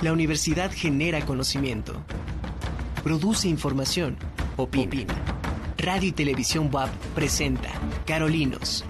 La universidad genera conocimiento, produce información, opina. Radio y Televisión WAP presenta Carolinos.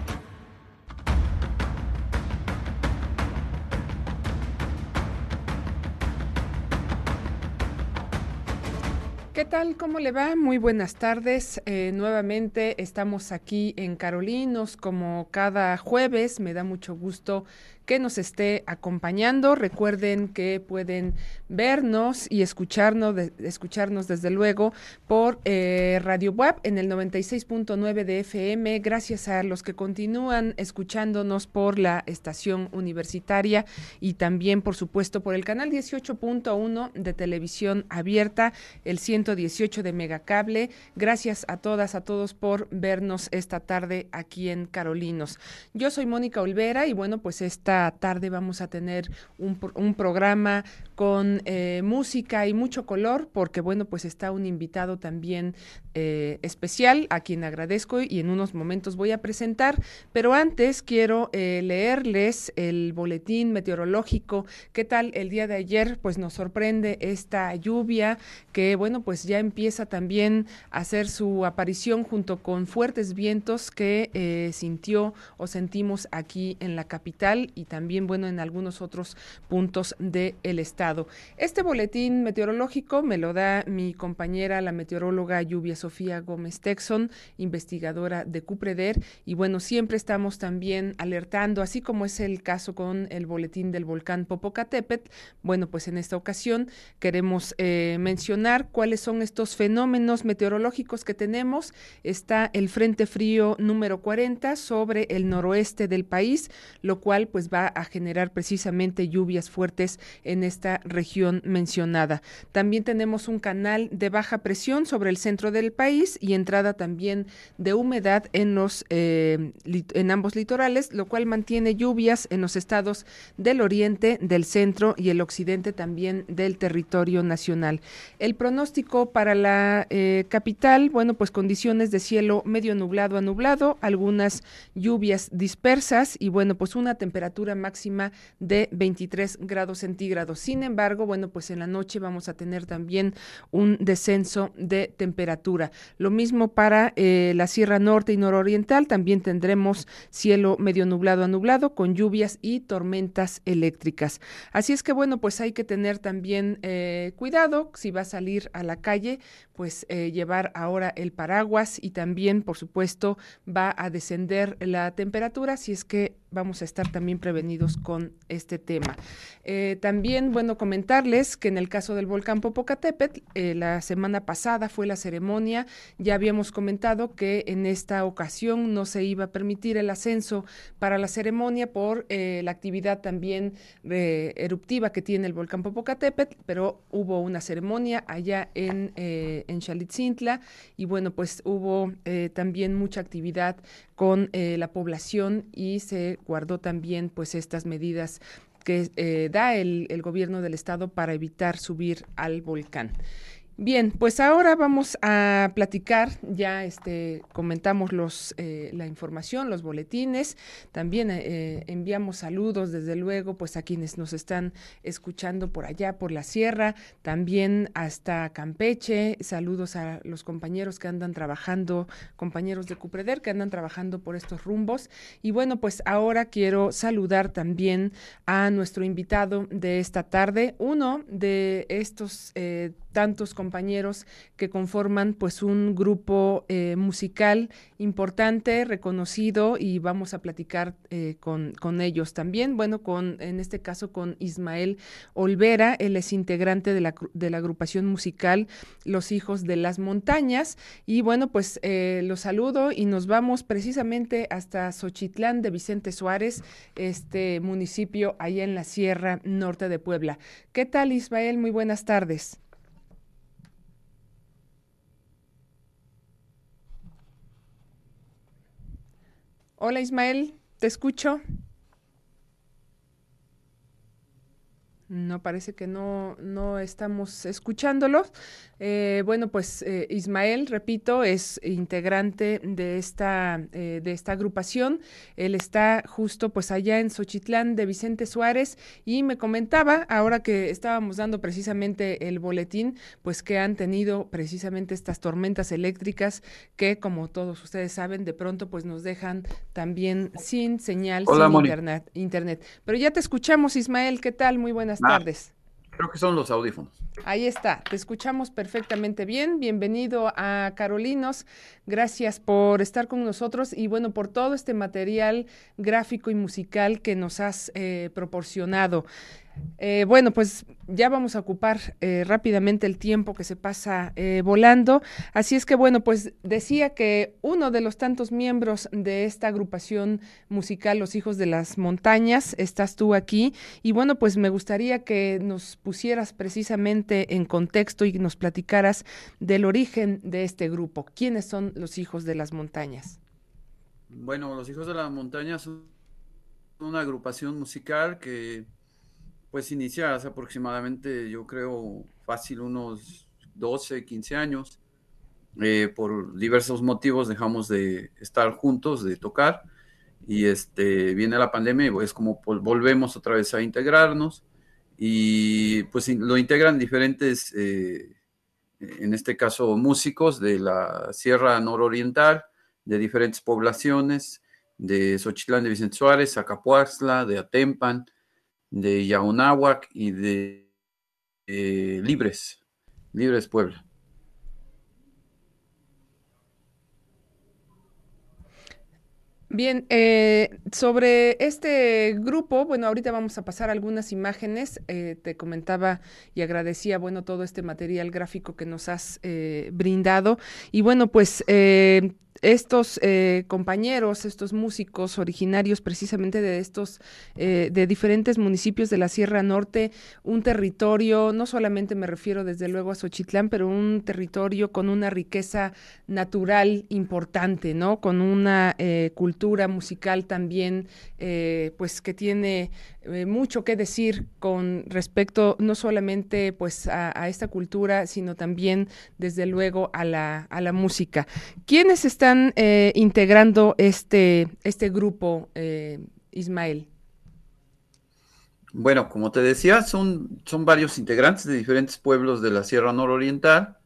¿Qué tal? ¿Cómo le va? Muy buenas tardes. Eh, nuevamente estamos aquí en Carolinos como cada jueves. Me da mucho gusto que nos esté acompañando. Recuerden que pueden vernos y escucharnos, escucharnos desde luego por eh, Radio Web en el 96.9 de FM. Gracias a los que continúan escuchándonos por la estación universitaria y también, por supuesto, por el canal 18.1 de televisión abierta, el 118 de Megacable. Gracias a todas, a todos por vernos esta tarde aquí en Carolinos. Yo soy Mónica Olvera y bueno, pues esta tarde vamos a tener un, programa con eh, música y mucho color, porque bueno, pues está un invitado también eh, especial a quien agradezco y en unos momentos voy a presentar, pero antes quiero eh, leerles el boletín meteorológico. ¿Qué tal el día de ayer? Pues nos sorprende esta lluvia que bueno, pues ya empieza también a hacer su aparición junto con fuertes vientos que sintió o sentimos aquí en la capital y también bueno en algunos otros puntos del estado. Este boletín meteorológico me lo da mi compañera, la meteoróloga Lluvia Sofía Gómez Texon, investigadora de Cupreder. Y bueno, siempre estamos también alertando, así como es el caso con el boletín del volcán Popocatépetl. Bueno, pues en esta ocasión queremos eh, mencionar cuáles son estos fenómenos meteorológicos que tenemos. Está el Frente Frío número 40 sobre el noroeste del país, lo cual pues va a generar precisamente lluvias fuertes en esta región mencionada. También tenemos un canal de baja presión sobre el centro del país y entrada también de humedad en los eh, en ambos litorales, lo cual mantiene lluvias en los estados del oriente, del centro y el occidente también del territorio nacional. El pronóstico para la eh, capital, bueno, pues condiciones de cielo medio nublado a nublado, algunas lluvias dispersas y bueno, pues una temperatura máxima de 23 grados centígrados. Sin embargo, bueno, pues en la noche vamos a tener también un descenso de temperatura. Lo mismo para eh, la Sierra Norte y Nororiental, también tendremos cielo medio nublado a nublado con lluvias y tormentas eléctricas. Así es que, bueno, pues hay que tener también eh, cuidado si va a salir a la calle, pues eh, llevar ahora el paraguas y también, por supuesto, va a descender la temperatura si es que vamos a estar también prevenidos con este tema. Eh, también, bueno, comentarles que en el caso del volcán Popocatépetl, eh, la semana pasada fue la ceremonia, ya habíamos comentado que en esta ocasión no se iba a permitir el ascenso para la ceremonia por eh, la actividad también eruptiva que tiene el volcán Popocatépetl, pero hubo una ceremonia allá en, en Xalitzintla y bueno, pues hubo también mucha actividad con la población y se guardó también pues estas medidas que eh, da el, el gobierno del estado para evitar subir al volcán. Bien, pues ahora vamos a platicar, ya este, comentamos los, eh, la información, los boletines, también eh, enviamos saludos desde luego pues a quienes nos están escuchando por allá, por la sierra, también hasta Campeche, saludos a los compañeros que andan trabajando, compañeros de Cupreder que andan trabajando por estos rumbos. Y bueno, pues ahora quiero saludar también a nuestro invitado de esta tarde, uno de estos eh, tantos compañeros que conforman pues un grupo eh, musical importante, reconocido y vamos a platicar eh, con, con, ellos también. Bueno, con en este caso con Ismael Olvera, él es integrante de la, de la agrupación musical Los Hijos de las Montañas y bueno, pues eh, los saludo y nos vamos precisamente hasta Xochitlán de Vicente Suárez, este municipio allá en la Sierra Norte de Puebla. ¿Qué tal Ismael? Muy buenas tardes. Hola Ismael, te escucho. No, parece que no, no estamos escuchándolos. Eh, bueno, pues eh, Ismael, repito, es integrante de esta, eh, de esta agrupación. Él está justo pues allá en Xochitlán de Vicente Suárez y me comentaba, ahora que estábamos dando precisamente el boletín, pues que han tenido precisamente estas tormentas eléctricas que, como todos ustedes saben, de pronto pues nos dejan también sin señal, sin internet, internet. Pero ya te escuchamos, Ismael, ¿qué tal? Muy buenas buenas tardes. Creo que son los audífonos. Ahí está, te escuchamos perfectamente bien. Bienvenido a Carolinos. Gracias por estar con nosotros y bueno, por todo este material gráfico y musical que nos has eh, proporcionado. Eh, bueno, pues ya vamos a ocupar eh, rápidamente el tiempo que se pasa eh, volando. Así es que, bueno, pues decía que uno de los tantos miembros de esta agrupación musical, Los Hijos de las Montañas, estás tú aquí. Y bueno, pues me gustaría que nos pusieras precisamente en contexto y nos platicaras del origen de este grupo. ¿Quiénes son los Hijos de las Montañas? Bueno, Los Hijos de las Montañas son una agrupación musical que pues inicia hace aproximadamente, yo creo, fácil unos 12, 15 años. Eh, por diversos motivos dejamos de estar juntos, de tocar, y este, viene la pandemia y es como volvemos otra vez a integrarnos, y pues lo integran diferentes, eh, en este caso, músicos de la Sierra Nororiental, de diferentes poblaciones, de Xochitlán de Vicente Suárez, Acapuaxla, de Atempan, de Yaunáhuac y de Libres, Libres Puebla. Bien, eh, sobre este grupo, bueno, ahorita vamos a pasar algunas imágenes. Eh, te comentaba y agradecía, bueno, todo este material gráfico que nos has eh, brindado. Y bueno, pues estos compañeros, estos músicos originarios precisamente de estos, de diferentes municipios de la Sierra Norte, un territorio, no solamente me refiero desde luego a Xochitlán, pero un territorio con una riqueza natural importante, ¿no? Con una cultura musical también, pues que tiene mucho que decir con respecto no solamente pues a, esta cultura, sino también desde luego a la, a la música. ¿Quiénes están están eh, integrando este, este grupo, eh, Ismael? Bueno, como te decía, son, son varios integrantes de diferentes pueblos de la Sierra Nororiental.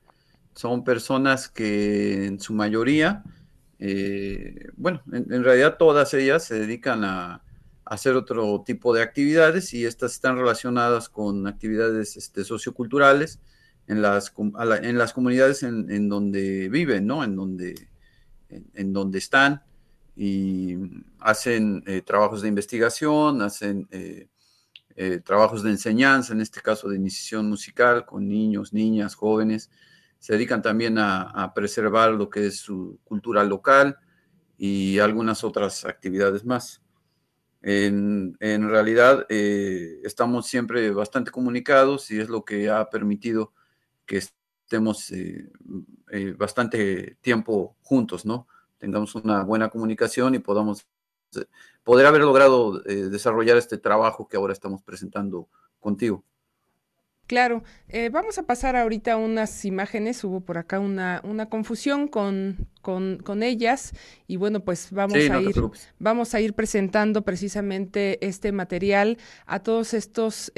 Son personas que en su mayoría, eh, bueno, en, realidad todas ellas se dedican a, hacer otro tipo de actividades y estas están relacionadas con actividades este, socioculturales en las, en las comunidades en, en, donde viven, ¿no? En donde en, donde están y hacen eh, trabajos de investigación, hacen eh, eh, trabajos de enseñanza, en este caso de iniciación musical con niños, niñas, jóvenes. Se dedican también a, preservar lo que es su cultura local y algunas otras actividades más. En, realidad estamos siempre bastante comunicados y es lo que ha permitido que estemos eh, eh, bastante tiempo juntos, ¿no? Tengamos una buena comunicación y podamos eh, poder haber logrado desarrollar este trabajo que ahora estamos presentando contigo. Claro, vamos a pasar ahorita unas imágenes, hubo por acá una, una confusión con, con, ellas y bueno, pues vamos, a ir, vamos a ir presentando precisamente este material a todos estos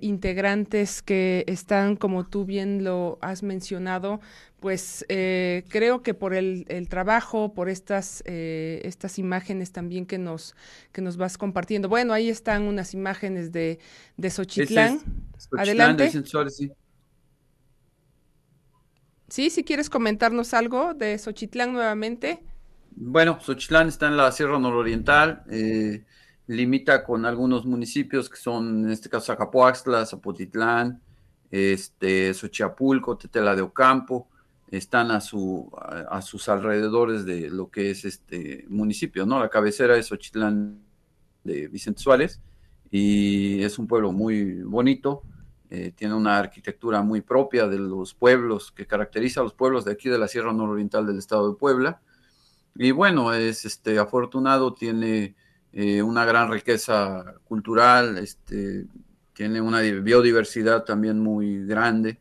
integrantes que están, como tú bien lo has mencionado, pues eh, creo que por el, trabajo, por estas, eh, estas imágenes también que nos, que nos vas compartiendo. Bueno, ahí están unas imágenes de, de Xochitlán. Adelante. sí. Sí, si quieres comentarnos algo de Xochitlán nuevamente. Bueno, Xochitlán está en la Sierra Nororiental, eh, limita con algunos municipios que son, en este caso, Acapuaxtla, Zapotitlán, este, Xochiapulco, Tetela de Ocampo están a, su, a, sus alrededores de lo que es este municipio, ¿no? La cabecera es Ochitlán de Vicente Suárez y es un pueblo muy bonito, eh, tiene una arquitectura muy propia de los pueblos, que caracteriza a los pueblos de aquí de la Sierra Nororiental del estado de Puebla. Y bueno, es este, afortunado, tiene eh, una gran riqueza cultural, este, tiene una biodiversidad también muy grande,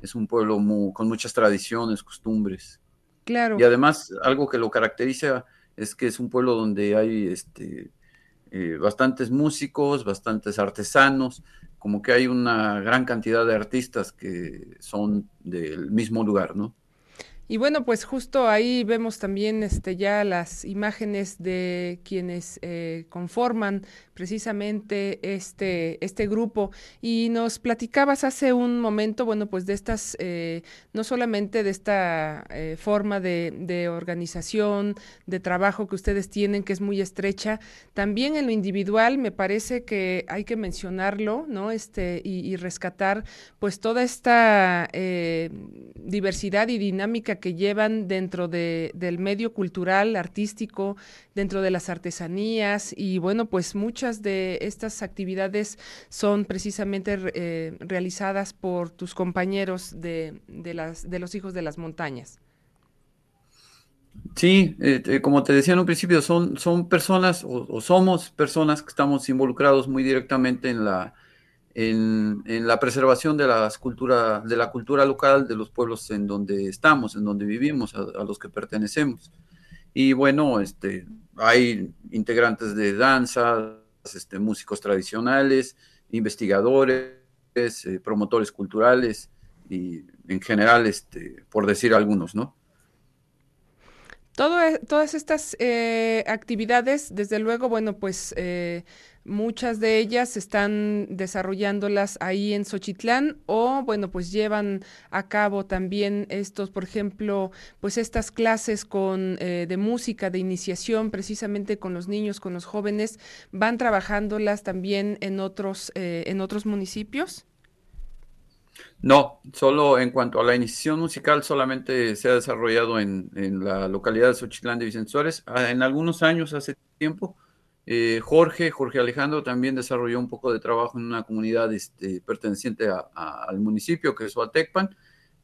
es un pueblo con muchas tradiciones, costumbres. Claro. Y además, algo que lo caracteriza es que es un pueblo donde hay este, eh, bastantes músicos, bastantes artesanos, como que hay una gran cantidad de artistas que son del mismo lugar, ¿no? Y bueno, pues justo ahí vemos también este, ya las imágenes de quienes eh, conforman precisamente este, este grupo. Y nos platicabas hace un momento, bueno, pues de estas, eh, no solamente de esta eh, forma de, de, organización, de trabajo que ustedes tienen, que es muy estrecha, también en lo individual me parece que hay que mencionarlo, ¿no? Este, y, y rescatar pues toda esta diversidad y dinámica que llevan dentro de, del medio cultural, artístico, dentro de las artesanías y bueno, pues muchas de estas actividades son precisamente eh, realizadas por tus compañeros de, los hijos de las montañas. Sí, eh, eh, como te decía en un principio, son, son personas o, somos personas que estamos involucrados muy directamente en la, en, la preservación de, las cultura, de la cultura local de los pueblos en donde estamos, en donde vivimos, a, los que pertenecemos. Y bueno, este, hay integrantes de danza, este, músicos tradicionales, investigadores, eh, promotores culturales y en general, este, por decir algunos, ¿no? Todo, e, todas estas eh, actividades, desde luego, bueno, pues eh, Muchas de ellas están desarrollándolas ahí en Xochitlán o, bueno, pues llevan a cabo también estos, por ejemplo, pues estas clases con, eh, de música, de iniciación, precisamente con los niños, con los jóvenes, van trabajándolas también en otros, eh, en otros municipios. No, solo en cuanto a la iniciación musical, solamente se ha desarrollado en, en la localidad de Xochitlán de Vicente. Ah, en algunos años, hace tiempo, eh, Jorge, Jorge Alejandro también desarrolló un poco de trabajo en una comunidad este, perteneciente al municipio, que es Huatecpan,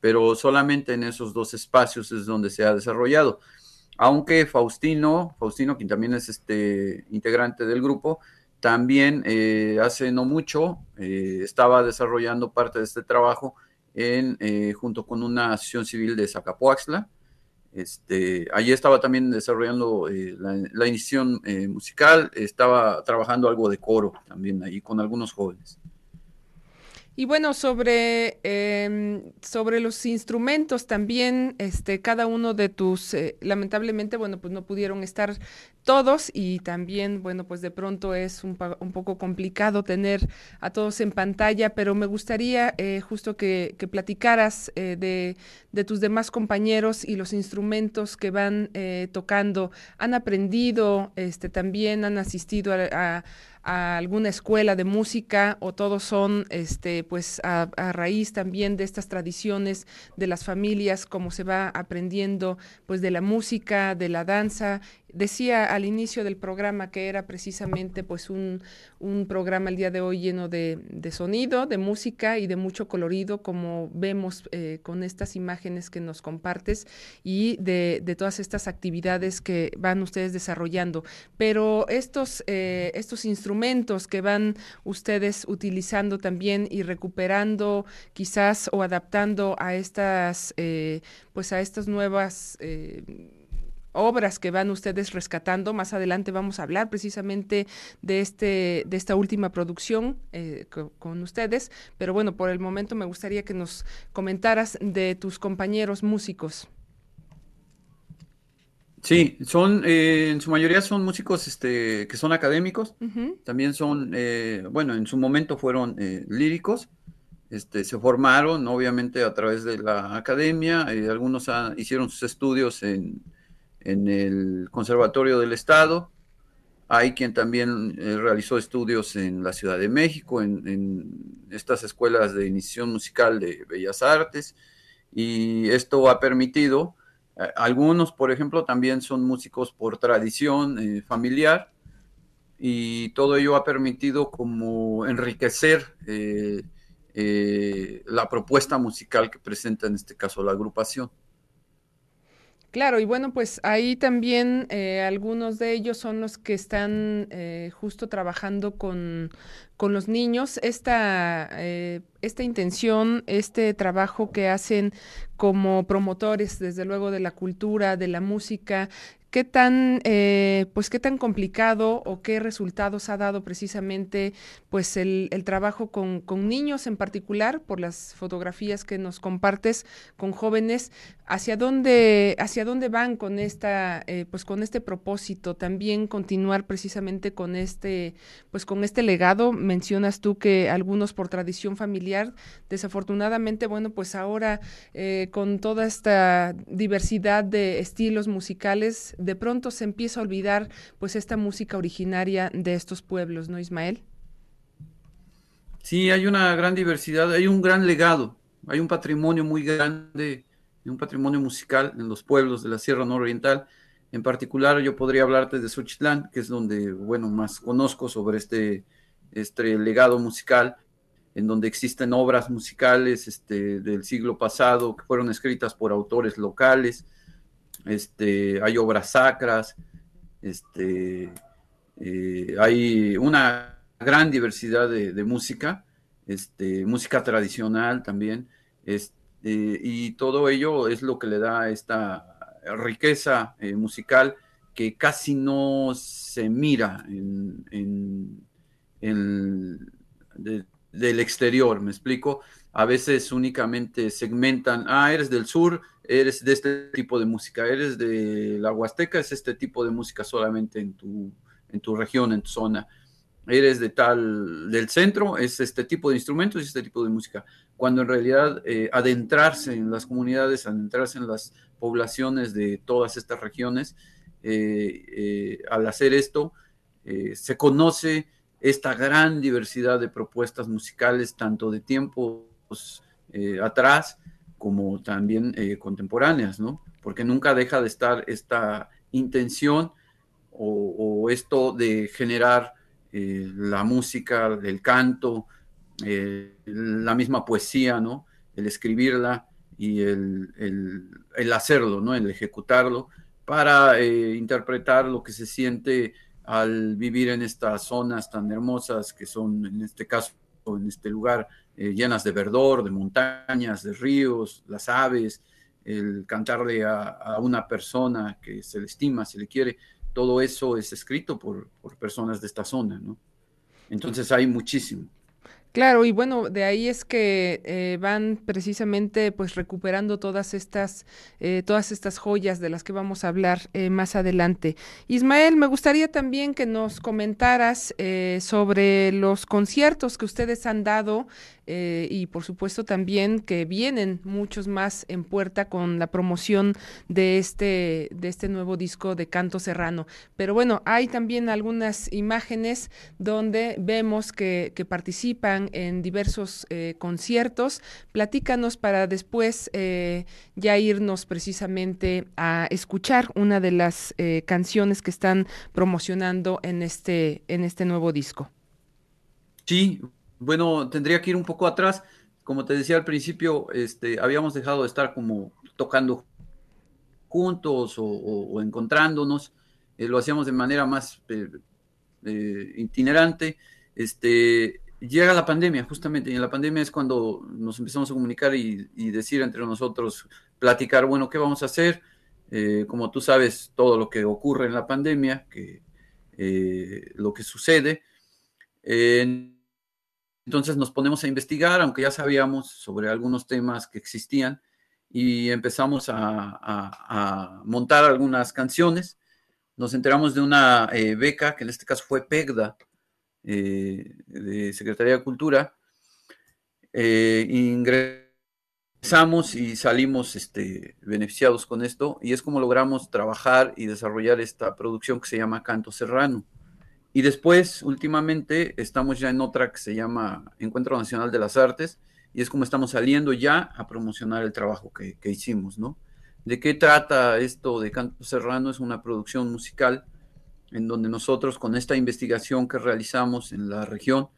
pero solamente en esos dos espacios es donde se ha desarrollado. Aunque Faustino, Faustino, quien también es este integrante del grupo, también eh, hace no mucho eh, estaba desarrollando parte de este trabajo en, junto con una asociación civil de Zacapoaxla, este, allí estaba también desarrollando eh, la, la, eh, musical, estaba trabajando algo de coro también ahí con algunos jóvenes. Y bueno, sobre, eh, sobre los instrumentos también, este, cada uno de tus, eh, lamentablemente, bueno, pues no pudieron estar todos y también, bueno, pues de pronto es un, un poco complicado tener a todos en pantalla, pero me gustaría eh, justo que, que platicaras eh, de, de, tus demás compañeros y los instrumentos que van tocando. ¿Han aprendido, este, también han asistido a, a a alguna escuela de música o todos son este pues a, a, raíz también de estas tradiciones de las familias como se va aprendiendo pues de la música de la danza Decía al inicio del programa que era precisamente pues un, un programa el día de hoy lleno de, de, sonido, de música y de mucho colorido, como vemos eh, con estas imágenes que nos compartes y de, de, todas estas actividades que van ustedes desarrollando. Pero estos, eh, estos instrumentos que van ustedes utilizando también y recuperando quizás o adaptando a estas, eh, pues a estas nuevas obras que van ustedes rescatando. Más adelante vamos a hablar precisamente de este, de esta última producción eh, con, con, ustedes. Pero bueno, por el momento me gustaría que nos comentaras de tus compañeros músicos. Sí, son, eh, en su mayoría son músicos este, que son académicos, uh -huh. también son, eh, bueno, en su momento fueron eh, líricos, este, se formaron obviamente a través de la academia, algunos hicieron sus estudios en, en el Conservatorio del Estado. Hay quien también eh, realizó estudios en la Ciudad de México, en, estas escuelas de iniciación musical de Bellas Artes, y esto ha permitido, eh, algunos, por ejemplo, también son músicos por tradición eh, familiar, y todo ello ha permitido como enriquecer la propuesta musical que presenta en este caso la agrupación. Claro, y bueno, pues ahí también eh, algunos de ellos son los que están eh, justo trabajando con, con los niños. Esta, eh, esta intención, este trabajo que hacen como promotores, desde luego, de la cultura, de la música, ¿Qué tan, eh, pues, qué tan complicado o qué resultados ha dado precisamente pues, el, trabajo con, niños en particular, por las fotografías que nos compartes con jóvenes? ¿Hacia dónde, hacia dónde van con, esta, eh, pues, con este propósito? También continuar precisamente con este, pues, con este legado. Mencionas tú que algunos por tradición familiar, desafortunadamente, bueno, pues ahora eh, con toda esta diversidad de estilos musicales, de pronto se empieza a olvidar pues esta música originaria de estos pueblos, ¿no, Ismael? Sí, hay una gran diversidad, hay un gran legado, hay un patrimonio muy grande, un patrimonio musical en los pueblos de la Sierra Nororiental. En particular, yo podría hablarte de Xochitlán, que es donde, bueno, más conozco sobre este, este legado musical, en donde existen obras musicales este, del siglo pasado que fueron escritas por autores locales, este, hay obras sacras, este, eh, hay una gran diversidad de, música, este, música tradicional también, este, y todo ello es lo que le da esta riqueza eh, musical que casi no se mira en, del exterior, me explico. A veces únicamente segmentan, ah, eres del sur, eres de este tipo de música, eres de la Huasteca, es este tipo de música solamente en tu, en tu región, en tu zona. Eres de tal, del centro, es este tipo de instrumentos y este tipo de música. Cuando en realidad eh, adentrarse en las comunidades, adentrarse en las poblaciones de todas estas regiones, eh, eh, al hacer esto, se conoce esta gran diversidad de propuestas musicales, tanto de tiempos atrás, como también eh, contemporáneas, ¿no? Porque nunca deja de estar esta intención o, esto de generar eh, la música, el canto, eh, la misma poesía, ¿no? El escribirla y el, el, hacerlo, ¿no? El ejecutarlo para interpretar lo que se siente al vivir en estas zonas tan hermosas que son, en este caso, en este lugar, eh, llenas de verdor, de montañas, de ríos, las aves, el cantarle a, una persona que se le estima, se le quiere, todo eso es escrito por, por personas de esta zona, ¿no? Entonces hay muchísimo. Claro, y bueno, de ahí es que eh, van precisamente pues recuperando todas estas, eh, todas estas joyas de las que vamos a hablar más adelante. Ismael, me gustaría también que nos comentaras sobre los conciertos que ustedes han dado eh, y por supuesto también que vienen muchos más en puerta con la promoción de este, de este nuevo disco de Canto Serrano. Pero bueno, hay también algunas imágenes donde vemos que, participan en diversos eh, conciertos. Platícanos para después eh, ya irnos precisamente a escuchar una de las canciones que están promocionando en este, en este nuevo disco. Sí, bueno, tendría que ir un poco atrás. Como te decía al principio, este, habíamos dejado de estar como tocando juntos o, encontrándonos. Eh, lo hacíamos de manera más eh, eh, itinerante. Este, llega la pandemia, justamente, y en la pandemia es cuando nos empezamos a comunicar y, y decir entre nosotros, platicar, bueno, ¿qué vamos a hacer? como tú sabes, todo lo que ocurre en la pandemia, que, lo que sucede. Entonces nos ponemos a investigar, aunque ya sabíamos sobre algunos temas que existían, y empezamos a, montar algunas canciones. Nos enteramos de una eh, beca, que en este caso fue PEGDA, eh, de Secretaría de Cultura. Eh, ingresamos y salimos este, beneficiados con esto, y es como logramos trabajar y desarrollar esta producción que se llama Canto Serrano. Y después, últimamente, estamos ya en otra que se llama Encuentro Nacional de las Artes, y es como estamos saliendo ya a promocionar el trabajo que, hicimos, ¿no? ¿De qué trata esto de Canto Serrano? Es una producción musical en donde nosotros con esta investigación que realizamos en la región,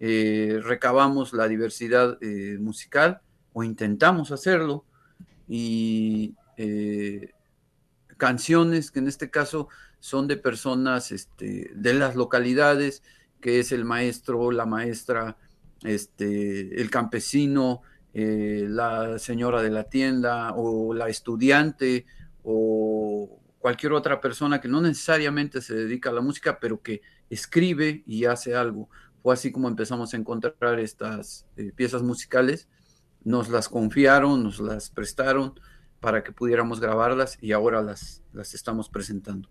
eh, recabamos la diversidad eh, musical o intentamos hacerlo y eh, canciones que en este caso son de personas este, de las localidades, que es el maestro, la maestra, este, el campesino, eh, la señora de la tienda o la estudiante o cualquier otra persona que no necesariamente se dedica a la música, pero que escribe y hace algo. Fue así como empezamos a encontrar estas eh, piezas musicales. Nos las confiaron, nos las prestaron para que pudiéramos grabarlas y ahora las, las estamos presentando.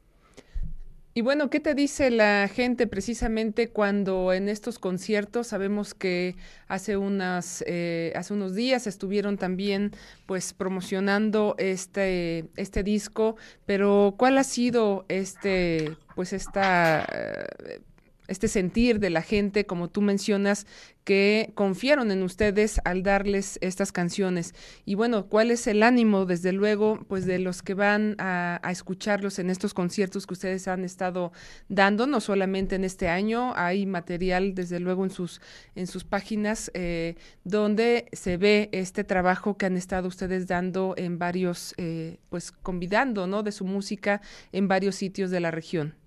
Y bueno, ¿qué te dice la gente precisamente cuando en estos conciertos sabemos que hace unas eh, hace unos días estuvieron también pues promocionando este este disco, pero ¿cuál ha sido este pues esta eh, este sentir de la gente, como tú mencionas, que confiaron en ustedes al darles estas canciones. Y bueno, ¿cuál es el ánimo, desde luego, pues de los que van a, escucharlos en estos conciertos que ustedes han estado dando, no solamente en este año, hay material, desde luego, en sus, en sus páginas eh, donde se ve este trabajo que han estado ustedes dando en varios, eh, pues convidando, ¿no? De su música en varios sitios de la región.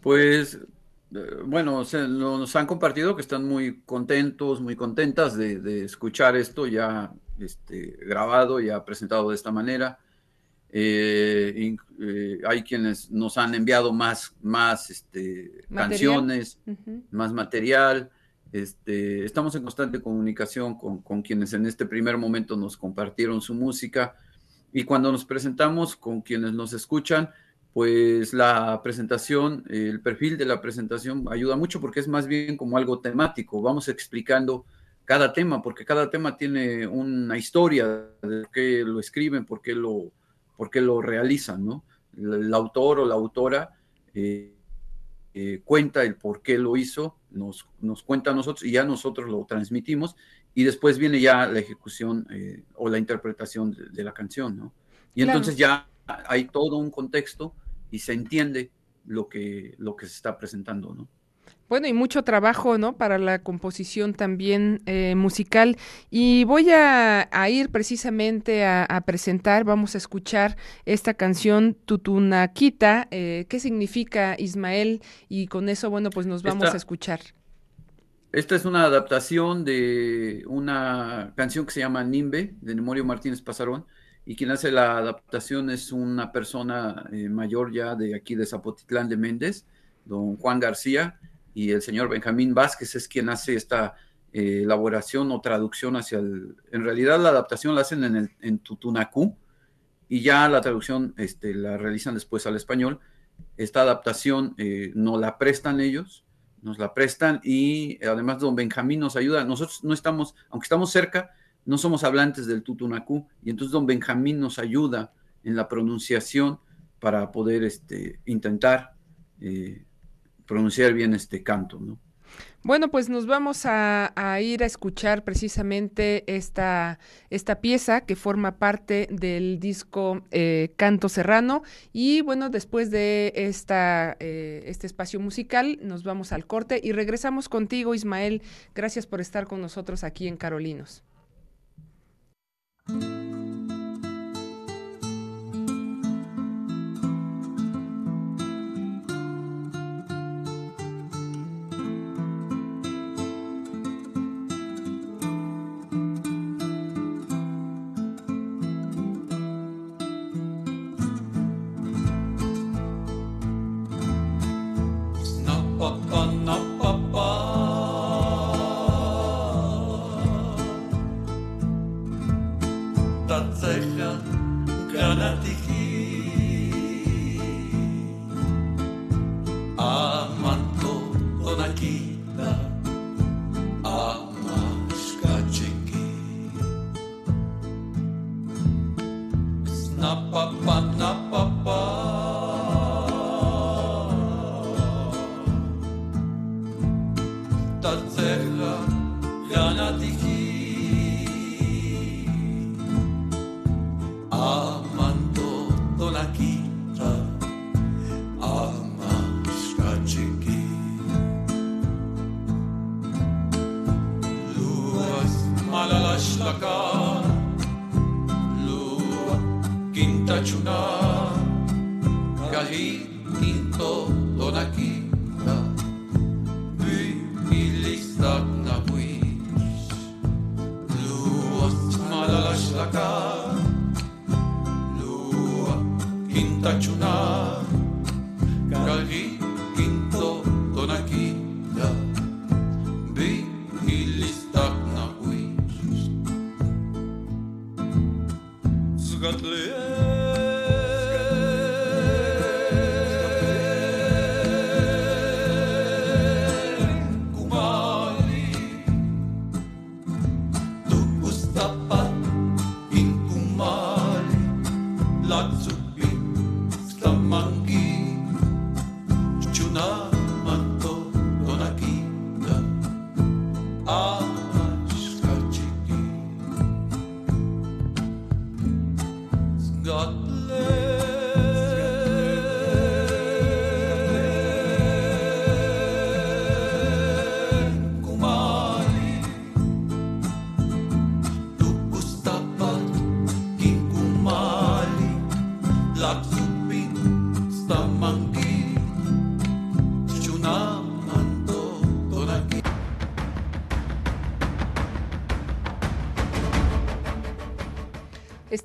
Pues eh, bueno, nos han compartido que están muy contentos, muy contentas de, escuchar esto ya este, grabado, ya presentado de esta manera. Eh, eh, hay quienes nos han enviado más, más este, canciones, más material. Este, estamos en constante comunicación con, con, quienes en este primer momento nos compartieron su música y cuando nos presentamos con quienes nos escuchan, pues la presentación, el perfil de la presentación ayuda mucho porque es más bien como algo temático. Vamos explicando cada tema, porque cada tema tiene una historia de qué lo escriben, por qué lo, por qué lo realizan, ¿no? El, autor o la autora eh, eh, cuenta el por qué lo hizo, nos, nos, cuenta a nosotros y ya nosotros lo transmitimos y después viene ya la ejecución eh, o la interpretación de, la canción, ¿no? Y entonces ya hay todo un contexto y se entiende lo que, lo que se está presentando, ¿no? Bueno, y mucho trabajo, ¿no? Para la composición también eh, musical. Y voy a, ir precisamente a, presentar, vamos a escuchar esta canción Tutunaquita. Eh, ¿Qué significa Ismael? Y con eso, bueno, pues nos vamos a escuchar. Esta es una adaptación de una canción que se llama Nimbe, de Nemorio Martínez Pasarón y quien hace la adaptación es una persona eh, mayor ya de aquí de Zapotitlán de Méndez, don Juan García, y el señor Benjamín Vázquez es quien hace esta eh, elaboración o traducción hacia el... En realidad la adaptación la hacen en, el, en Tutunacú y ya la traducción este, la realizan después al español. Esta adaptación eh, nos la prestan ellos, nos la prestan y además don Benjamín nos ayuda. Nosotros no estamos, aunque estamos cerca, no somos hablantes del tutunacú, y entonces don Benjamín nos ayuda en la pronunciación para poder este, intentar eh, pronunciar bien este canto, ¿no? Bueno, pues nos vamos a, ir a escuchar precisamente esta, pieza que forma parte del disco eh, Canto Serrano. Y bueno, después de eh, este espacio musical, nos vamos al corte y regresamos contigo, Ismael. Gracias por estar con nosotros aquí en Carolinos. thank you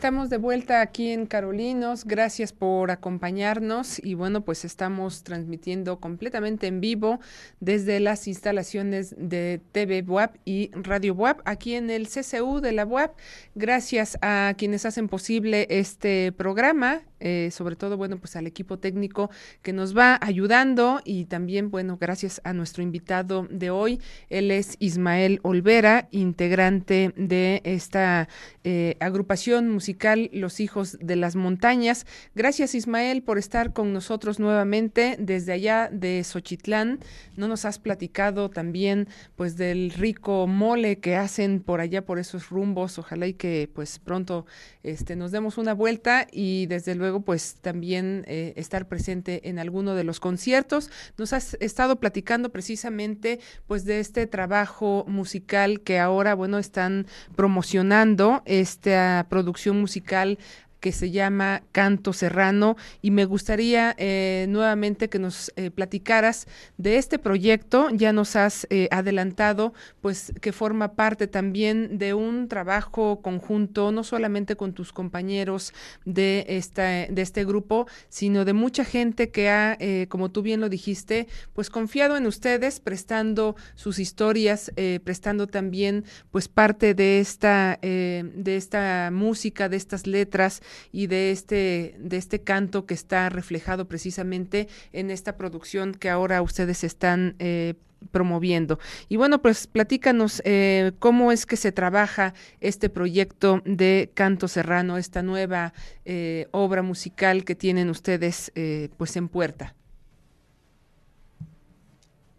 Estamos de vuelta aquí en Carolinos. Gracias por acompañarnos y bueno, pues estamos transmitiendo completamente en vivo desde las instalaciones de TV WAP y Radio WAP aquí en el CCU de la WAP. Gracias a quienes hacen posible este programa, eh, sobre todo, bueno, pues al equipo técnico que nos va ayudando y también, bueno, gracias a nuestro invitado de hoy. Él es Ismael Olvera, integrante de esta eh, agrupación musical Los Hijos de las Montañas. Gracias, Ismael, por estar con nosotros nuevamente desde allá de Xochitlán. No nos has platicado también, pues, del rico mole que hacen por allá, por esos rumbos. Ojalá y que, pues, pronto este, nos demos una vuelta y desde luego pues también eh, estar presente en alguno de los conciertos. Nos has estado platicando precisamente pues de este trabajo musical que ahora, bueno, están promocionando esta producción musical que se llama Canto Serrano y me gustaría eh, nuevamente que nos eh, platicaras de este proyecto. Ya nos has eh, adelantado, pues que forma parte también de un trabajo conjunto, no solamente con tus compañeros de, esta, de este grupo, sino de mucha gente que ha, como tú bien lo dijiste, pues confiado en ustedes, prestando sus historias, prestando también pues parte de esta, de esta música, de estas letras y de este, de este canto que está reflejado precisamente en esta producción que ahora ustedes están eh, promoviendo. Y bueno, pues platícanos eh, cómo es que se trabaja este proyecto de Canto Serrano, esta nueva eh, obra musical que tienen ustedes pues en puerta.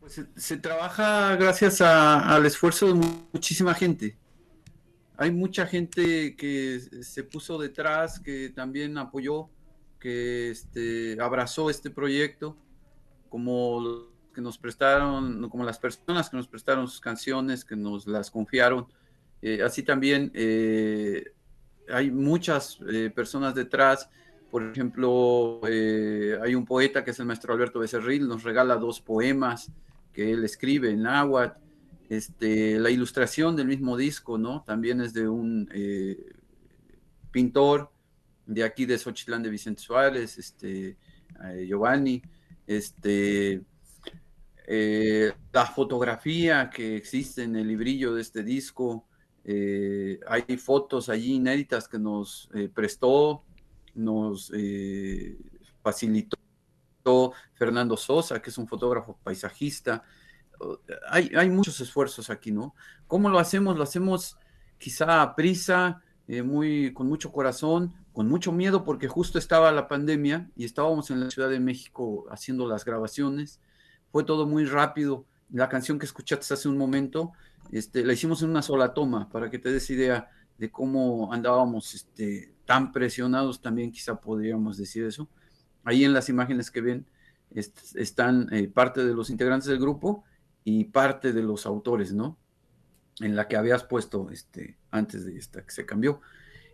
Pues se, trabaja gracias al esfuerzo de muchísima gente hay mucha gente que se puso detrás, que también apoyó, que este, abrazó este proyecto, como que nos prestaron, como las personas que nos prestaron sus canciones, que nos las confiaron. Eh, así también eh, hay muchas eh, personas detrás. Por ejemplo, hay un poeta que es el maestro Alberto Becerril, nos regala dos poemas que él escribe en náhuatl. Este, la ilustración del mismo disco, ¿no? También es de un eh, pintor de aquí de Xochitlán de Vicente Suárez, este, eh, Giovanni, este, eh, la fotografía que existe en el librillo de este disco, hay fotos allí inéditas que nos prestó, nos facilitó Fernando Sosa, que es un fotógrafo paisajista, hay, muchos esfuerzos aquí, ¿no? ¿Cómo lo hacemos? Lo hacemos quizá a prisa, eh, muy, con mucho corazón, con mucho miedo, porque justo estaba la pandemia y estábamos en la Ciudad de México haciendo las grabaciones. Fue todo muy rápido. La canción que escuchaste hace un momento, este, la hicimos en una sola toma, para que te des idea de cómo andábamos este, tan presionados, también quizá podríamos decir eso. Ahí en las imágenes que ven están eh, parte de los integrantes del grupo y parte de los autores, ¿no? En la que habías puesto este, antes de esta que se cambió.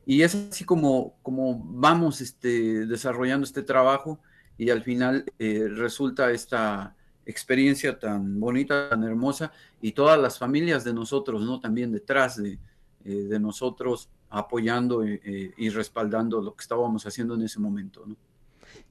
Y es así como, como vamos este, desarrollando este trabajo y al final eh, resulta esta experiencia tan bonita, tan hermosa y todas las familias de nosotros, ¿no? También detrás de, eh, nosotros apoyando eh, y respaldando lo que estábamos haciendo en ese momento, ¿no?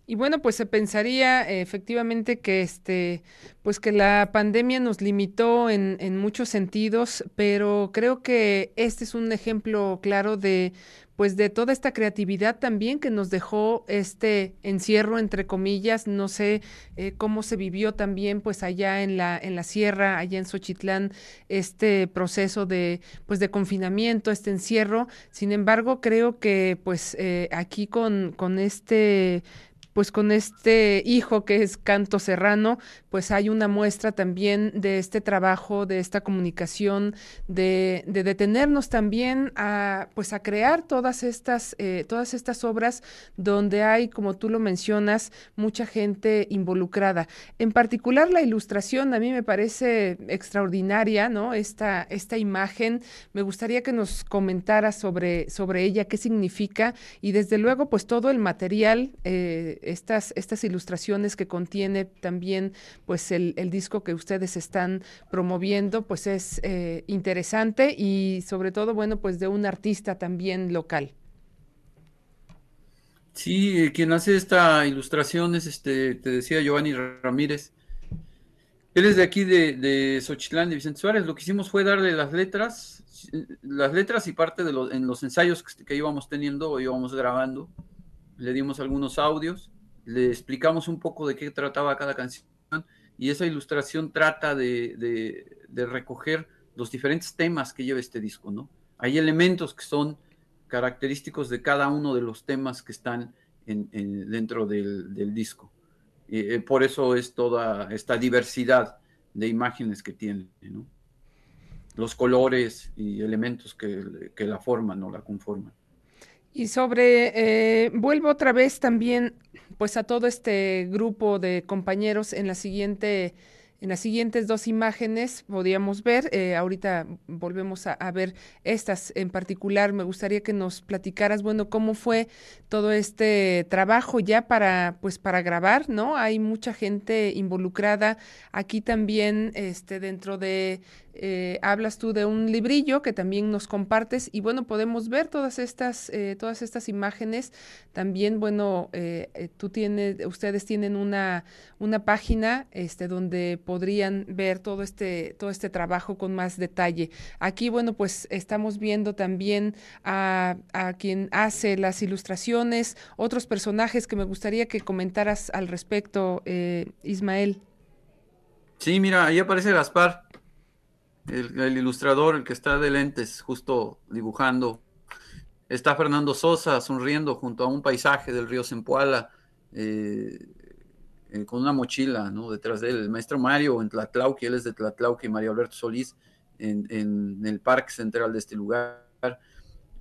Y bueno, pues se pensaría eh, efectivamente que este, pues que la pandemia nos limitó en, en, muchos sentidos, pero creo que este es un ejemplo claro de pues de toda esta creatividad también que nos dejó este encierro entre comillas. No sé eh, cómo se vivió también pues allá en la en la sierra allá en Xochitlán este proceso de pues de confinamiento este encierro. Sin embargo creo que pues eh, aquí con con este pues con este hijo que es Canto Serrano, pues hay una muestra también de este trabajo, de esta comunicación, de, de detenernos también a pues a crear todas estas, eh, todas estas obras donde hay, como tú lo mencionas, mucha gente involucrada. En particular la ilustración a mí me parece extraordinaria, ¿no? Esta, esta imagen, me gustaría que nos comentara sobre, sobre ella, qué significa y desde luego pues todo el material. Eh, estas, estas ilustraciones que contiene también pues el, el disco que ustedes están promoviendo, pues es eh, interesante y sobre todo, bueno, pues de un artista también local. Sí, quien hace esta ilustración es este, te decía Giovanni Ramírez. Él es de aquí de, de Xochitlán, de Vicente Suárez. Lo que hicimos fue darle las letras, las letras y parte de los, en los ensayos que, que íbamos teniendo, íbamos grabando. Le dimos algunos audios le explicamos un poco de qué trataba cada canción y esa ilustración trata de, de, de, recoger los diferentes temas que lleva este disco, ¿no? Hay elementos que son característicos de cada uno de los temas que están en, en, dentro del, del disco. Eh, por eso es toda esta diversidad de imágenes que tiene, ¿no? Los colores y elementos que, que la forman o la conforman. Y sobre, eh, vuelvo otra vez también, pues a todo este grupo de compañeros en la siguiente en las siguientes dos imágenes podíamos ver, eh, ahorita volvemos a, ver estas en particular, me gustaría que nos platicaras, bueno, cómo fue todo este trabajo ya para, pues para grabar, ¿no? Hay mucha gente involucrada aquí también, este, dentro de eh, hablas tú de un librillo que también nos compartes y bueno, podemos ver todas estas, eh, todas estas imágenes. También, bueno, eh tú tienes, ustedes tienen una, una página este, donde podrían ver todo este, todo este trabajo con más detalle. Aquí, bueno, pues estamos viendo también a, a quien hace las ilustraciones, otros personajes que me gustaría que comentaras al respecto, Ismael. Sí, mira, ahí aparece Gaspar el, el, ilustrador, el que está de lentes, justo dibujando. Está Fernando Sosa sonriendo junto a un paisaje del río Zempoala, eh, con una mochila, ¿no? Detrás de él. El maestro Mario en Tlatlauque, él es de Tlatlauque, y Mario Alberto Solís en, el parque central de este lugar.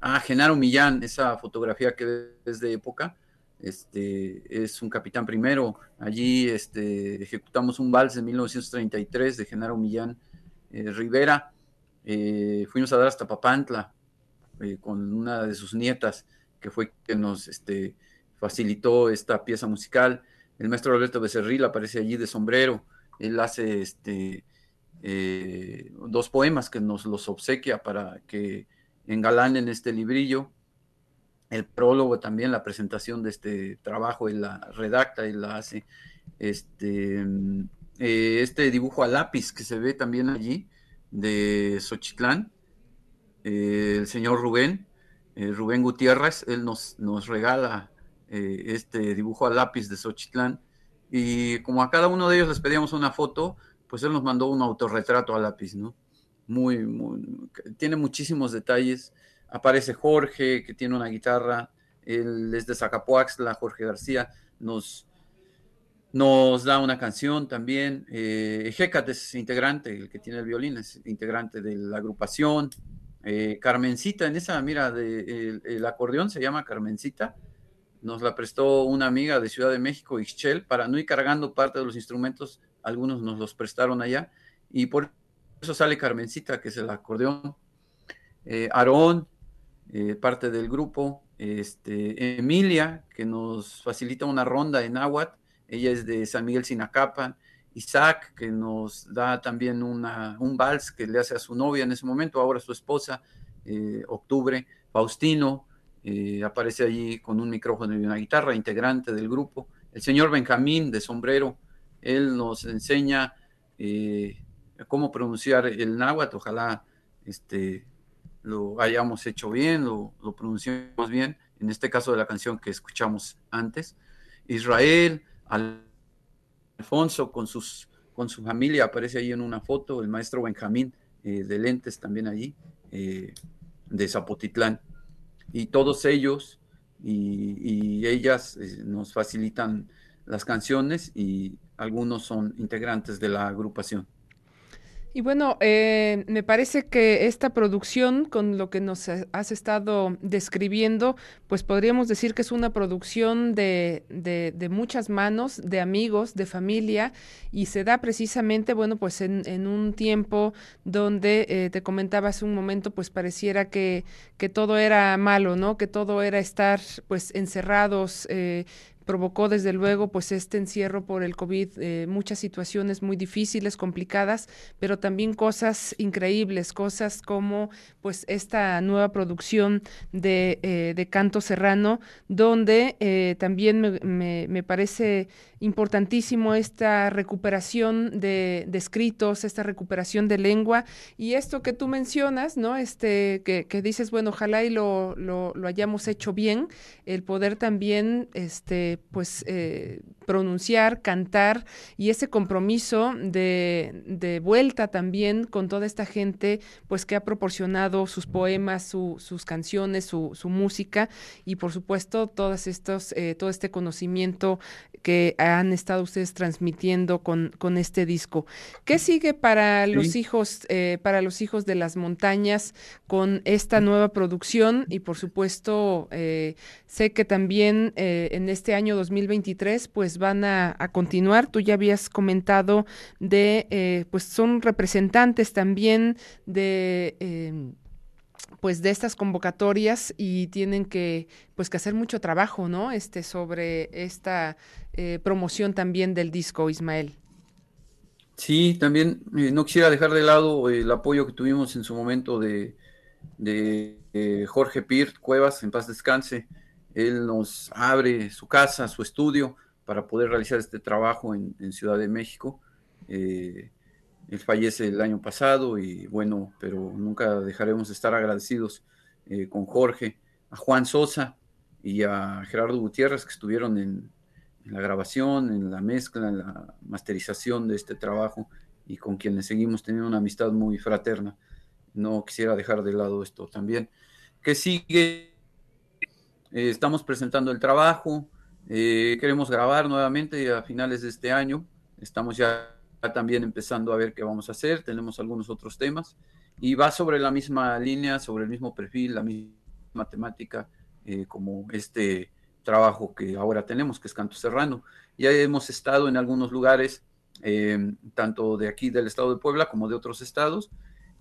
Ah, Genaro Millán, esa fotografía que es de época, este, es un capitán primero. Allí este, ejecutamos un vals de 1933 de Genaro Millán eh, Rivera, eh, fuimos a dar hasta Papantla eh, con una de sus nietas, que fue quien nos este, facilitó esta pieza musical. El maestro Roberto Becerril aparece allí de sombrero. Él hace este, eh, dos poemas que nos los obsequia para que engalanen este librillo. El prólogo también, la presentación de este trabajo, él la redacta y la hace. Este, eh, este dibujo a lápiz que se ve también allí de Xochitlán, eh, el señor Rubén, Rubén Gutiérrez, él nos, nos regala eh, este dibujo a lápiz de Xochitlán y como a cada uno de ellos les pedíamos una foto, pues él nos mandó un autorretrato a lápiz, ¿no? Muy, muy, tiene muchísimos detalles. Aparece Jorge, que tiene una guitarra, él es de Zacapuaxtla, Jorge García, nos, nos da una canción también. Eh, es integrante, el que tiene el violín, es integrante de la agrupación. Eh, Carmencita, en esa, mira, de, el, acordeón se llama Carmencita. Nos la prestó una amiga de Ciudad de México, Ixchel, para no ir cargando parte de los instrumentos. Algunos nos los prestaron allá. Y por eso sale Carmencita, que es el acordeón. Eh, Aarón, eh, parte del grupo, este, Emilia, que nos facilita una ronda en Aguat, ella es de San Miguel Sinacapan, Isaac, que nos da también una, un vals que le hace a su novia en ese momento, ahora su esposa, eh, octubre, Faustino, eh, aparece allí con un micrófono y una guitarra, integrante del grupo, el señor Benjamín de Sombrero, él nos enseña eh, cómo pronunciar el náhuatl, ojalá este, lo hayamos hecho bien, lo, pronunciamos bien, en este caso de la canción que escuchamos antes. Israel, Alfonso con, sus, con su familia, aparece ahí en una foto, el maestro Benjamín eh, de lentes también allí, de Zapotitlán. Y todos ellos y, y ellas eh, nos facilitan las canciones y algunos son integrantes de la agrupación. Y bueno, eh, me parece que esta producción, con lo que nos has estado describiendo, pues podríamos decir que es una producción de, de, muchas manos, de amigos, de familia, y se da precisamente, bueno, pues en, un tiempo donde eh, te comentaba hace un momento, pues pareciera que, que todo era malo, ¿no? Que todo era estar pues encerrados. Eh, provocó desde luego pues este encierro por el COVID eh, muchas situaciones muy difíciles, complicadas, pero también cosas increíbles, cosas como pues esta nueva producción de, eh, de Canto Serrano, donde eh, también me, me, parece importantísimo esta recuperación de, de, escritos, esta recuperación de lengua y esto que tú mencionas, ¿no? Este, que, que dices, bueno, ojalá y lo, lo, lo hayamos hecho bien, el poder también, este, pues eh, pronunciar, cantar y ese compromiso de, de, vuelta también con toda esta gente pues que ha proporcionado sus poemas, su, sus canciones, su, su, música y por supuesto todas estos, eh, todo este conocimiento que han estado ustedes transmitiendo con, con este disco. ¿Qué sigue para los hijos, eh, para los hijos de las montañas con esta nueva producción? Y por supuesto, eh, sé que también en este año 2023, pues van a, continuar. Tú ya habías comentado de, pues son representantes también de pues de estas convocatorias y tienen que pues que hacer mucho trabajo, ¿no? Este sobre esta eh, promoción también del disco, Ismael. Sí, también eh, no quisiera dejar de lado el apoyo que tuvimos en su momento de, eh, Jorge Pirt Cuevas, en paz descanse. Él nos abre su casa, su estudio, para poder realizar este trabajo en, Ciudad de México. Eh, él fallece el año pasado y bueno, pero nunca dejaremos de estar agradecidos eh, con Jorge, a Juan Sosa y a Gerardo Gutiérrez que estuvieron en, en, la grabación, en la mezcla, en la masterización de este trabajo y con quienes seguimos teniendo una amistad muy fraterna. No quisiera dejar de lado esto también. ¿Qué sigue? Eh, estamos presentando el trabajo, eh, queremos grabar nuevamente a finales de este año. Estamos ya también empezando a ver qué vamos a hacer, tenemos algunos otros temas y va sobre la misma línea, sobre el mismo perfil, la misma temática eh, como este trabajo que ahora tenemos, que es Canto Serrano. Ya hemos estado en algunos lugares, eh, tanto de aquí del estado de Puebla como de otros estados,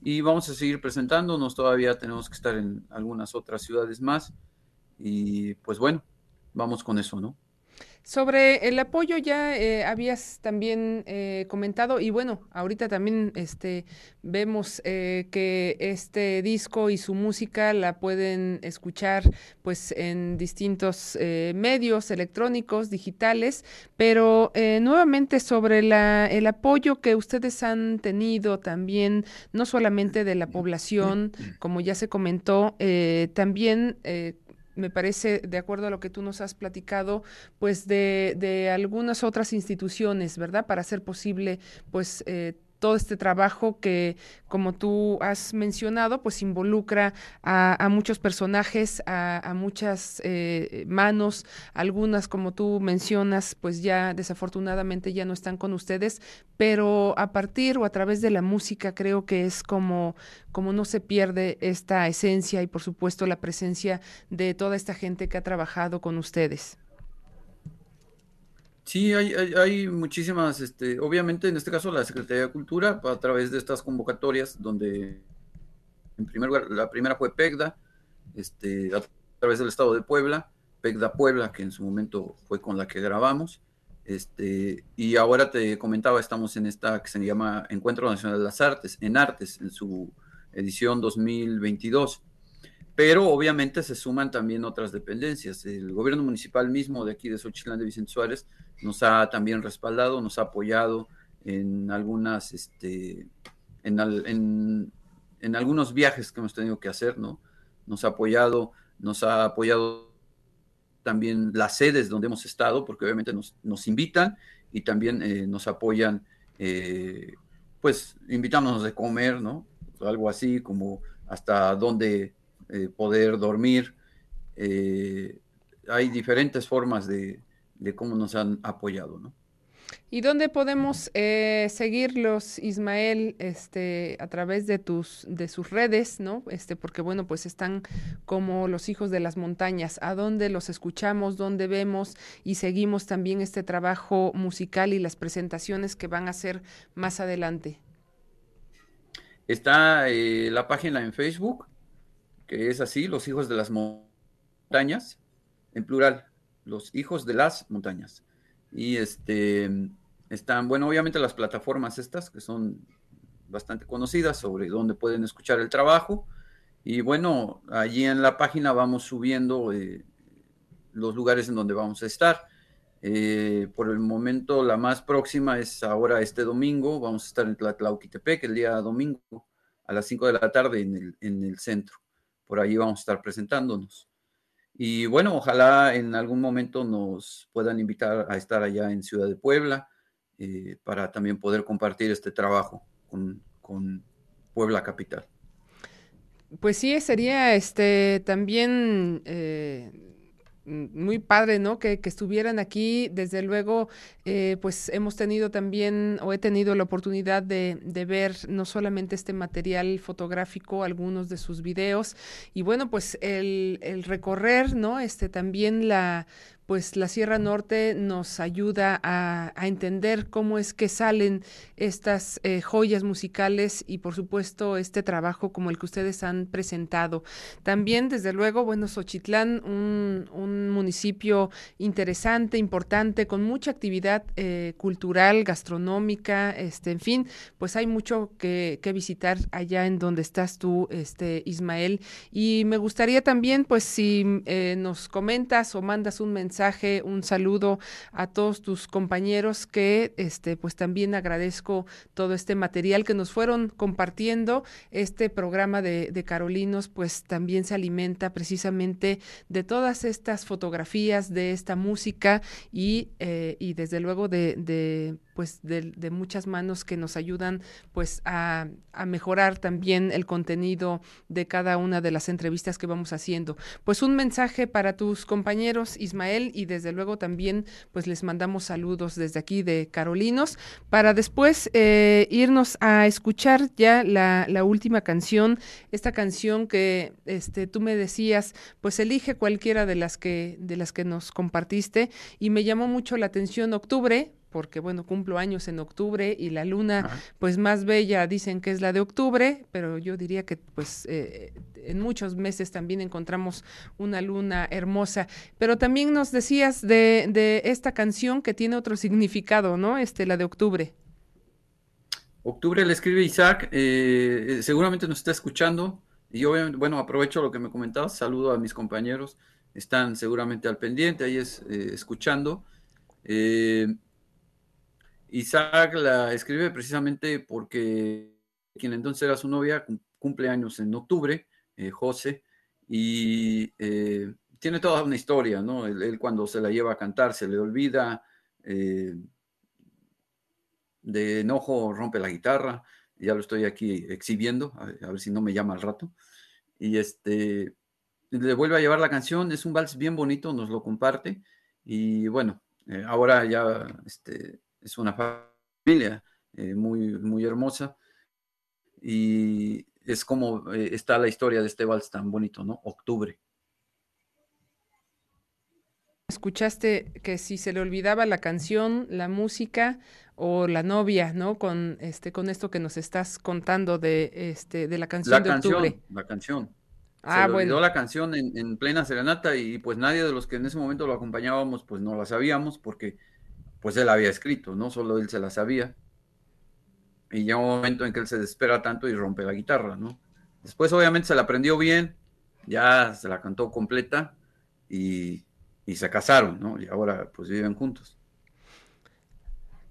y vamos a seguir presentándonos, todavía tenemos que estar en algunas otras ciudades más, y pues bueno, vamos con eso, ¿no? Sobre el apoyo ya eh, habías también eh, comentado y bueno, ahorita también este, vemos eh, que este disco y su música la pueden escuchar pues en distintos medios electrónicos, digitales, pero eh, nuevamente sobre la, el apoyo que ustedes han tenido también, no solamente de la población, como ya se comentó, también me parece, de acuerdo a lo que tú nos has platicado, pues de, de algunas otras instituciones, ¿verdad? Para hacer posible, pues, eh, todo este trabajo que, como tú has mencionado, pues involucra a, muchos personajes, a, a muchas eh, manos, algunas, como tú mencionas, pues ya desafortunadamente ya no están con ustedes, pero a partir o a través de la música creo que es como, como no se pierde esta esencia y por supuesto la presencia de toda esta gente que ha trabajado con ustedes. Sí, hay, hay, hay, muchísimas, este, obviamente en este caso la Secretaría de Cultura, a través de estas convocatorias, donde en primer lugar, la primera fue PEGDA, este, a través del Estado de Puebla, PECDA Puebla, que en su momento fue con la que grabamos. Este, y ahora te comentaba, estamos en esta que se llama Encuentro Nacional de las Artes, en Artes, en su edición 2022. Pero obviamente se suman también otras dependencias. El gobierno municipal mismo de aquí de Xochitlán de Vicente Suárez nos ha también respaldado, nos ha apoyado en algunas, este, en, en, algunos viajes que hemos tenido que hacer, ¿no? Nos ha apoyado, nos ha apoyado también las sedes donde hemos estado, porque obviamente nos, nos invitan y también eh, nos apoyan, eh, pues invitándonos de comer, ¿no? Algo así como hasta dónde eh, poder dormir. hay diferentes formas de, de cómo nos han apoyado, ¿no? ¿Y dónde podemos eh, seguirlos, Ismael, este, a través de tus, de sus redes, ¿no? Este, porque bueno, pues están como los hijos de las montañas. ¿A dónde los escuchamos? ¿Dónde vemos? Y seguimos también este trabajo musical y las presentaciones que van a hacer más adelante. Está eh, la página en Facebook, que es así, Los Hijos de las Montañas, en plural, Los Hijos de las Montañas. Y este, están, bueno, obviamente las plataformas estas, que son bastante conocidas sobre dónde pueden escuchar el trabajo. Y bueno, allí en la página vamos subiendo eh, los lugares en donde vamos a estar. Eh, por el momento, la más próxima es ahora este domingo. Vamos a estar en Tlatlauquitepec el día domingo a las 5 de la tarde en el, en el centro. Por ahí vamos a estar presentándonos. Y bueno, ojalá en algún momento nos puedan invitar a estar allá en Ciudad de Puebla eh, para también poder compartir este trabajo con, con, Puebla Capital. Pues sí, sería este también eh, muy padre, ¿no? Que, estuvieran aquí. Desde luego, eh, pues hemos tenido también, o he tenido la oportunidad de, de, ver no solamente este material fotográfico, algunos de sus videos, y bueno, pues el, el recorrer, ¿no? Este también la pues la Sierra Norte nos ayuda a, entender cómo es que salen estas eh, joyas musicales y por supuesto este trabajo como el que ustedes han presentado. También, desde luego, bueno, Xochitlán, un, un municipio interesante, importante, con mucha actividad eh, cultural, gastronómica, este, en fin, pues hay mucho que, que, visitar allá en donde estás tú, este, Ismael. Y me gustaría también, pues, si eh, nos comentas o mandas un mensaje, un saludo a todos tus compañeros que este pues también agradezco todo este material que nos fueron compartiendo. Este programa de, Carolinos pues también se alimenta precisamente de todas estas fotografías, de esta música y, eh, y desde luego de, de pues de, muchas manos que nos ayudan pues a, a, mejorar también el contenido de cada una de las entrevistas que vamos haciendo. Pues un mensaje para tus compañeros Ismael y desde luego también pues les mandamos saludos desde aquí de Carolinos para después eh, irnos a escuchar ya la, la, última canción, esta canción que este tú me decías pues elige cualquiera de las que de las que nos compartiste y me llamó mucho la atención octubre porque bueno, cumplo años en octubre y la luna pues más bella dicen que es la de octubre, pero yo diría que pues eh, en muchos meses también encontramos una luna hermosa. Pero también nos decías de, de esta canción que tiene otro significado, ¿no? Este, la de octubre. Octubre le escribe Isaac, eh, eh, seguramente nos está escuchando. Y yo, bueno, aprovecho lo que me comentabas, saludo a mis compañeros, están seguramente al pendiente, ahí es escuchando. Eh, Isaac la escribe precisamente porque quien entonces era su novia cumple años en octubre, eh, José, y eh, tiene toda una historia, ¿no? Él, cuando se la lleva a cantar se le olvida, eh, de enojo rompe la guitarra, ya lo estoy aquí exhibiendo, a, ver si no me llama al rato, y este, le vuelve a llevar la canción, es un vals bien bonito, nos lo comparte, y bueno, ahora ya este, es una familia eh, muy, muy hermosa y es como eh, está la historia de este vals tan bonito, ¿no? Octubre. Escuchaste que si se le olvidaba la canción, la música o la novia, ¿no? Con este, con esto que nos estás contando de este, de la canción de octubre. La canción. Ah, se le olvidó la canción en, plena serenata y pues nadie de los que en ese momento lo acompañábamos pues no la sabíamos porque pues él había escrito, no solo él se la sabía. Y llega un momento en que él se desespera tanto y rompe la guitarra, ¿no? Después obviamente se la aprendió bien, ya se la cantó completa y, y se casaron, ¿no? Y ahora pues viven juntos.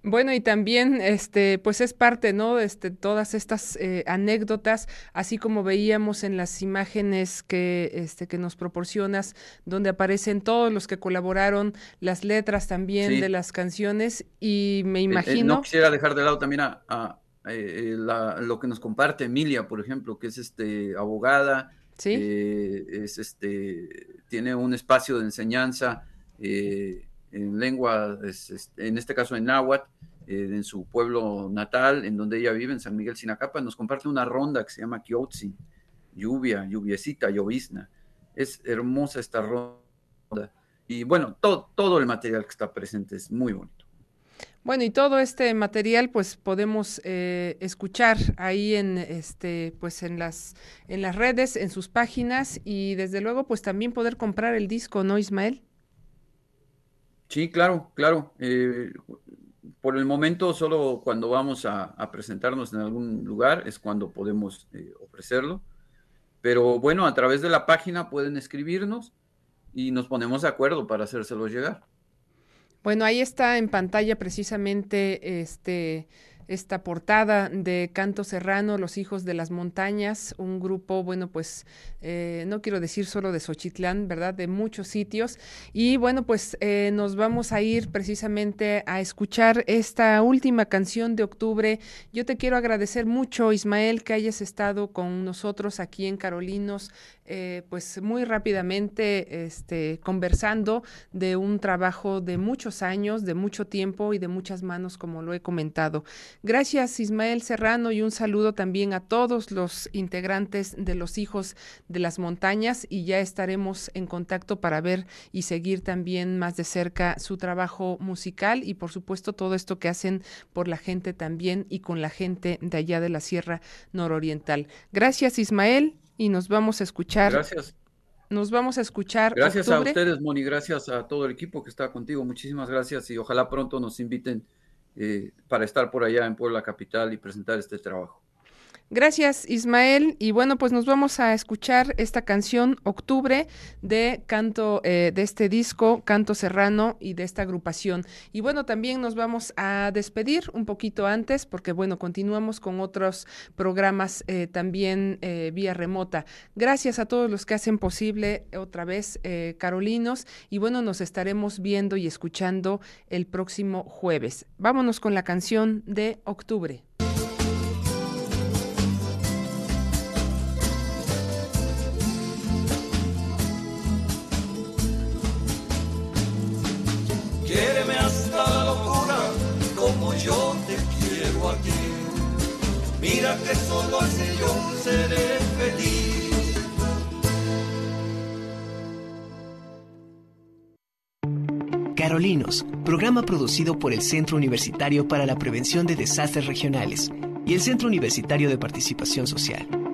Bueno, y también, este, pues es parte, ¿no? Este, todas estas eh, anécdotas, así como veíamos en las imágenes que, este, que nos proporcionas, donde aparecen todos los que colaboraron, las letras también de las canciones, y me eh, eh, imagino. no quisiera dejar de lado también a, lo que nos comparte Emilia, por ejemplo, que es este abogada, ¿Sí? es este, tiene un espacio de enseñanza en lengua, en este caso en náhuatl, eh, en su pueblo natal, en donde ella vive, en San Miguel Sinacapa, nos comparte una ronda que se llama Kiotzi, lluvia, lluviecita, llovizna. Es hermosa esta ronda. Y bueno, todo, todo el material que está presente es muy bonito. Bueno, y todo este material, pues podemos eh, escuchar ahí en este, pues en las, en las redes, en sus páginas, y desde luego, pues también poder comprar el disco, ¿no, Ismael? Sí, claro, claro. Eh, por el momento, solo cuando vamos a, presentarnos en algún lugar es cuando podemos eh, ofrecerlo. Pero bueno, a través de la página pueden escribirnos y nos ponemos de acuerdo para hacérselo llegar. Bueno, ahí está en pantalla precisamente este esta portada de Canto Serrano, Los Hijos de las Montañas, un grupo, bueno, pues eh, no quiero decir solo de Xochitlán, ¿verdad? De muchos sitios. Y bueno, pues eh, nos vamos a ir precisamente a escuchar esta última canción de octubre. Yo te quiero agradecer mucho, Ismael, que hayas estado con nosotros aquí en Carolinos eh, pues muy rápidamente este, conversando de un trabajo de muchos años, de mucho tiempo y de muchas manos, como lo he comentado. Gracias Ismael Serrano y un saludo también a todos los integrantes de los hijos de las montañas y ya estaremos en contacto para ver y seguir también más de cerca su trabajo musical y por supuesto todo esto que hacen por la gente también y con la gente de allá de la Sierra Nororiental. Gracias Ismael y nos vamos a escuchar. Gracias. Nos vamos a escuchar. Gracias a ustedes, Moni, gracias a todo el equipo que está contigo. Muchísimas gracias y ojalá pronto nos inviten eh, para estar por allá en Puebla Capital y presentar este trabajo. Gracias Ismael. Y bueno pues nos vamos a escuchar esta canción Octubre de canto eh, de este disco Canto Serrano y de esta agrupación. Y bueno también nos vamos a despedir un poquito antes porque bueno continuamos con otros programas eh, también eh, vía remota. Gracias a todos los que hacen posible otra vez Carolinos y bueno nos estaremos viendo y escuchando el próximo jueves. Vámonos con la canción de Octubre Programa producido por el Centro Universitario para la Prevención de Desastres Regionales y el Centro Universitario de Participación Social.